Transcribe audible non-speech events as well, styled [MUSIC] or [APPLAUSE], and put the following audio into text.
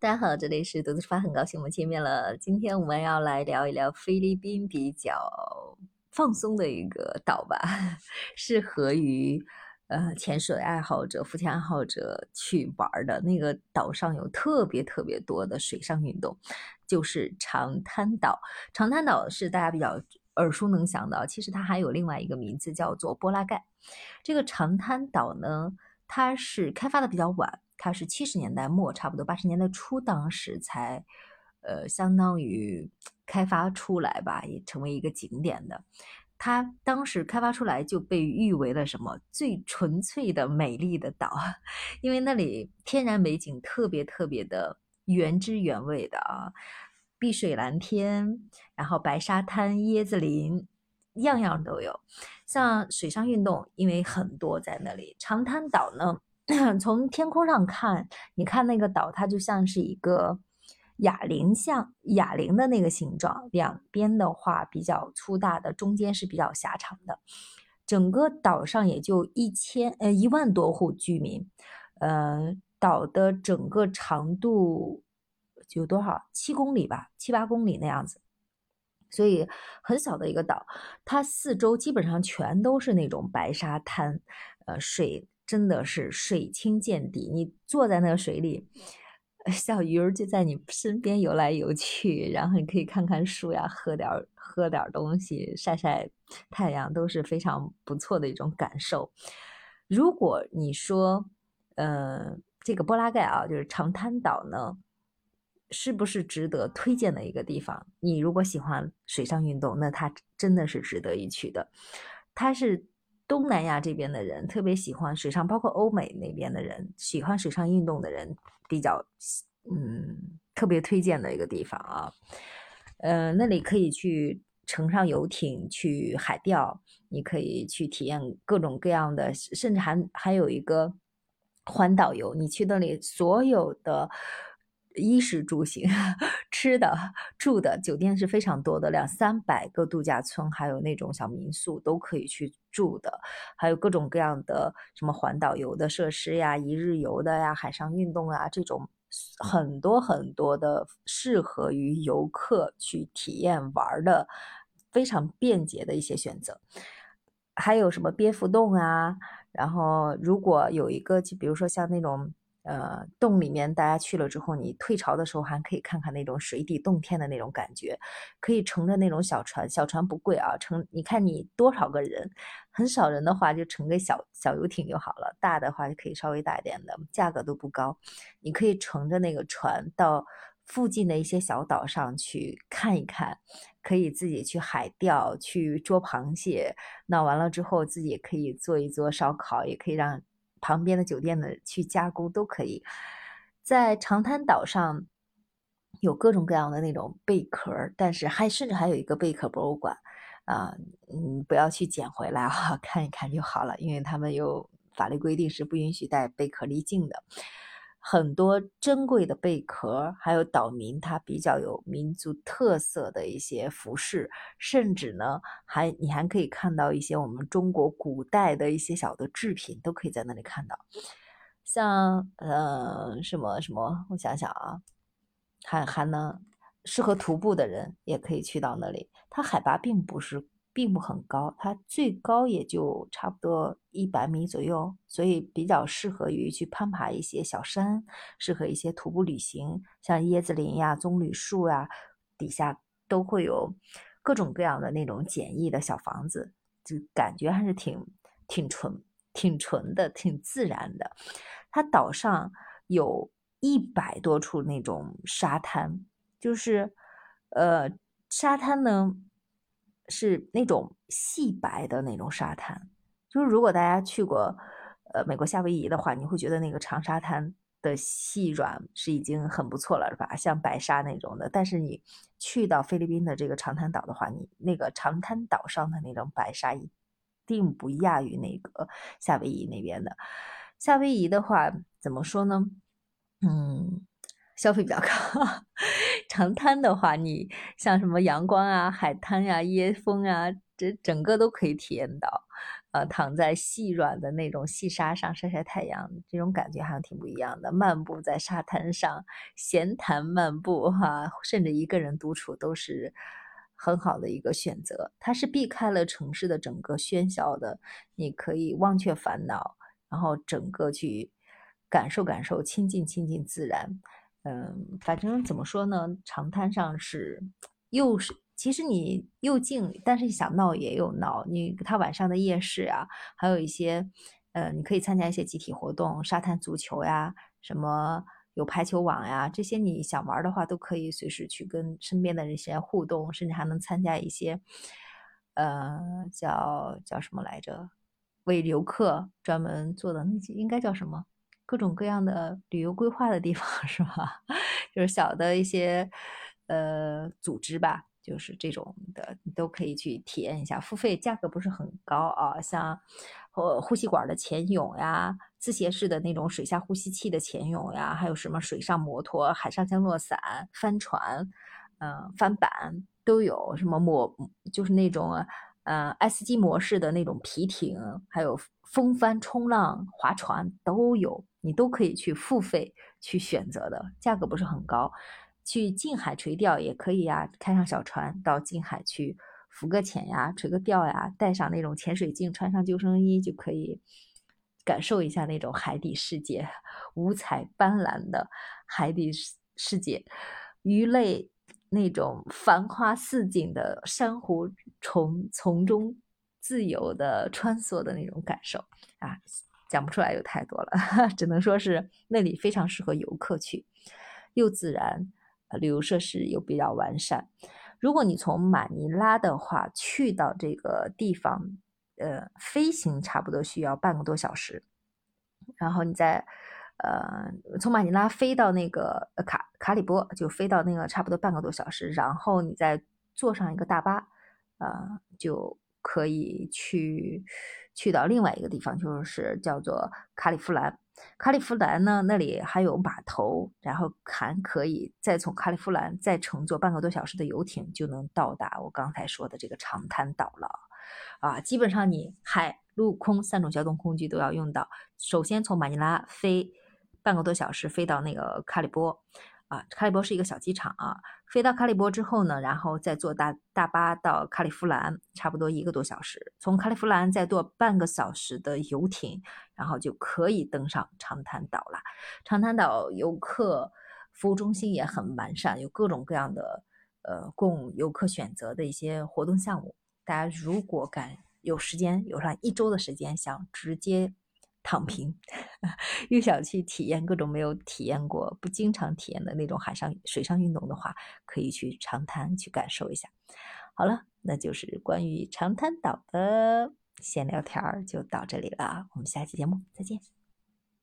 大家好，这里是独自出发，很高兴我们见面了。今天我们要来聊一聊菲律宾比较放松的一个岛吧，[LAUGHS] 适合于呃潜水爱好者、浮潜爱好者去玩的。那个岛上有特别特别多的水上运动，就是长滩岛。长滩岛是大家比较耳熟能详的，其实它还有另外一个名字叫做波拉盖。这个长滩岛呢，它是开发的比较晚。它是七十年代末，差不多八十年代初，当时才，呃，相当于开发出来吧，也成为一个景点的。它当时开发出来就被誉为了什么最纯粹的美丽的岛，[LAUGHS] 因为那里天然美景特别特别的原汁原味的啊，碧水蓝天，然后白沙滩、椰子林，样样都有。像水上运动，因为很多在那里，长滩岛呢。[CLEARS THROAT] 从天空上看，你看那个岛，它就像是一个哑铃，像哑铃的那个形状。两边的话比较粗大的，中间是比较狭长的。整个岛上也就一千呃一万多户居民。呃，岛的整个长度有多少？七公里吧，七八公里那样子。所以很小的一个岛，它四周基本上全都是那种白沙滩，呃，水。真的是水清见底，你坐在那个水里，小鱼儿就在你身边游来游去，然后你可以看看树呀，喝点喝点东西，晒晒太阳，都是非常不错的一种感受。如果你说，呃，这个波拉盖啊，就是长滩岛呢，是不是值得推荐的一个地方？你如果喜欢水上运动，那它真的是值得一去的。它是。东南亚这边的人特别喜欢水上，包括欧美那边的人喜欢水上运动的人比较，嗯，特别推荐的一个地方啊。呃，那里可以去乘上游艇去海钓，你可以去体验各种各样的，甚至还还有一个环岛游，你去那里所有的。衣食住行，[LAUGHS] 吃的、住的酒店是非常多的，两三百个度假村，还有那种小民宿都可以去住的，还有各种各样的什么环岛游的设施呀、一日游的呀、海上运动啊，这种很多很多的适合于游客去体验玩的非常便捷的一些选择，还有什么蝙蝠洞啊，然后如果有一个，就比如说像那种。呃，洞里面大家去了之后，你退潮的时候还可以看看那种水底洞天的那种感觉，可以乘着那种小船，小船不贵啊，乘你看你多少个人，很少人的话就乘个小小游艇就好了，大的话就可以稍微大一点的，价格都不高，你可以乘着那个船到附近的一些小岛上去看一看，可以自己去海钓，去捉螃蟹，那完了之后自己可以做一做烧烤，也可以让。旁边的酒店的去加工都可以，在长滩岛上有各种各样的那种贝壳，但是还甚至还有一个贝壳博物馆啊，嗯，不要去捡回来啊，[LAUGHS] 看一看就好了，因为他们有法律规定是不允许带贝壳离境的。很多珍贵的贝壳，还有岛民他比较有民族特色的一些服饰，甚至呢，还你还可以看到一些我们中国古代的一些小的制品，都可以在那里看到。像呃什么什么，我想想啊，还还能适合徒步的人也可以去到那里，它海拔并不是。并不很高，它最高也就差不多一百米左右，所以比较适合于去攀爬一些小山，适合一些徒步旅行，像椰子林呀、棕榈树呀，底下都会有各种各样的那种简易的小房子，就感觉还是挺挺纯、挺纯的、挺自然的。它岛上有一百多处那种沙滩，就是呃，沙滩呢。是那种细白的那种沙滩，就是如果大家去过呃美国夏威夷的话，你会觉得那个长沙滩的细软是已经很不错了，是吧？像白沙那种的。但是你去到菲律宾的这个长滩岛的话，你那个长滩岛上的那种白沙一定不亚于那个夏威夷那边的。夏威夷的话，怎么说呢？嗯。消费比较高，[LAUGHS] 长滩的话，你像什么阳光啊、海滩呀、椰风啊，这整个都可以体验到。呃，躺在细软的那种细沙上晒晒太阳，这种感觉还挺不一样的。漫步在沙滩上，闲谈漫步，哈，甚至一个人独处都是很好的一个选择。它是避开了城市的整个喧嚣的，你可以忘却烦恼，然后整个去感受感受，亲近亲近自然。嗯，反正怎么说呢，长滩上是又是。其实你又静，但是想闹也有闹。你它晚上的夜市啊，还有一些，呃，你可以参加一些集体活动，沙滩足球呀，什么有排球网呀，这些你想玩的话，都可以随时去跟身边的这些互动，甚至还能参加一些，呃，叫叫什么来着？为游客专门做的那些，应该叫什么？各种各样的旅游规划的地方 [LAUGHS] 是吧？就是小的一些呃组织吧。就是这种的，你都可以去体验一下，付费价格不是很高啊。像，呃，呼吸管的潜泳呀，自携式的那种水下呼吸器的潜泳呀，还有什么水上摩托、海上降落伞、帆船，嗯，帆板都有。什么抹，就是那种呃，S 级模式的那种皮艇，还有风帆、冲浪、划船都有，你都可以去付费去选择的，价格不是很高。去近海垂钓也可以呀，开上小船到近海去浮个潜呀、垂个钓呀，带上那种潜水镜，穿上救生衣就可以感受一下那种海底世界，五彩斑斓的海底世界，鱼类那种繁花似锦的珊瑚丛从中自由的穿梭的那种感受啊，讲不出来有太多了，[LAUGHS] 只能说是那里非常适合游客去，又自然。旅游设施又比较完善。如果你从马尼拉的话去到这个地方，呃，飞行差不多需要半个多小时。然后你再，呃，从马尼拉飞到那个卡卡里波，就飞到那个差不多半个多小时。然后你再坐上一个大巴，呃，就可以去去到另外一个地方，就是叫做卡里夫兰。卡利夫兰呢，那里还有码头，然后还可以再从卡利夫兰再乘坐半个多小时的游艇，就能到达我刚才说的这个长滩岛了。啊，基本上你海陆空三种交通工具都要用到。首先从马尼拉飞半个多小时飞到那个卡里波。啊，卡里波是一个小机场啊。飞到卡里波之后呢，然后再坐大大巴到卡里夫兰，差不多一个多小时。从卡里夫兰再坐半个小时的游艇，然后就可以登上长滩岛了。长滩岛游客服务中心也很完善，有各种各样的呃供游客选择的一些活动项目。大家如果敢有时间，有上一周的时间，想直接。躺平，[LAUGHS] 又想去体验各种没有体验过、不经常体验的那种海上、水上运动的话，可以去长滩去感受一下。好了，那就是关于长滩岛的闲聊天儿就到这里了，我们下期节目再见。